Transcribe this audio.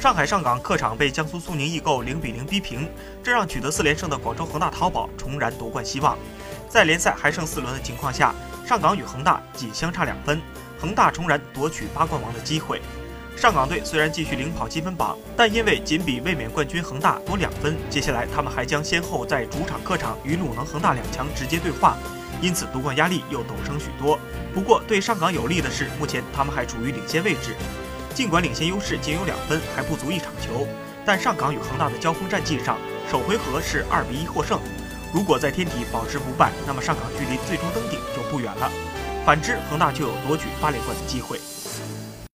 上海上港客场被江苏苏宁易购零比零逼平，这让取得四连胜的广州恒大淘宝重燃夺冠希望。在联赛还剩四轮的情况下，上港与恒大仅相差两分，恒大重燃夺取八冠王的机会。上港队虽然继续领跑积分榜，但因为仅比卫冕冠军恒大多两分，接下来他们还将先后在主场、客场与鲁能、恒大两强直接对话，因此夺冠压力又陡升许多。不过对上港有利的是，目前他们还处于领先位置，尽管领先优势仅有两分，还不足一场球，但上港与恒大的交锋战绩上，首回合是二比一获胜。如果在天体保持不败，那么上港距离最终登顶就不远了。反之，恒大就有夺取八连冠的机会。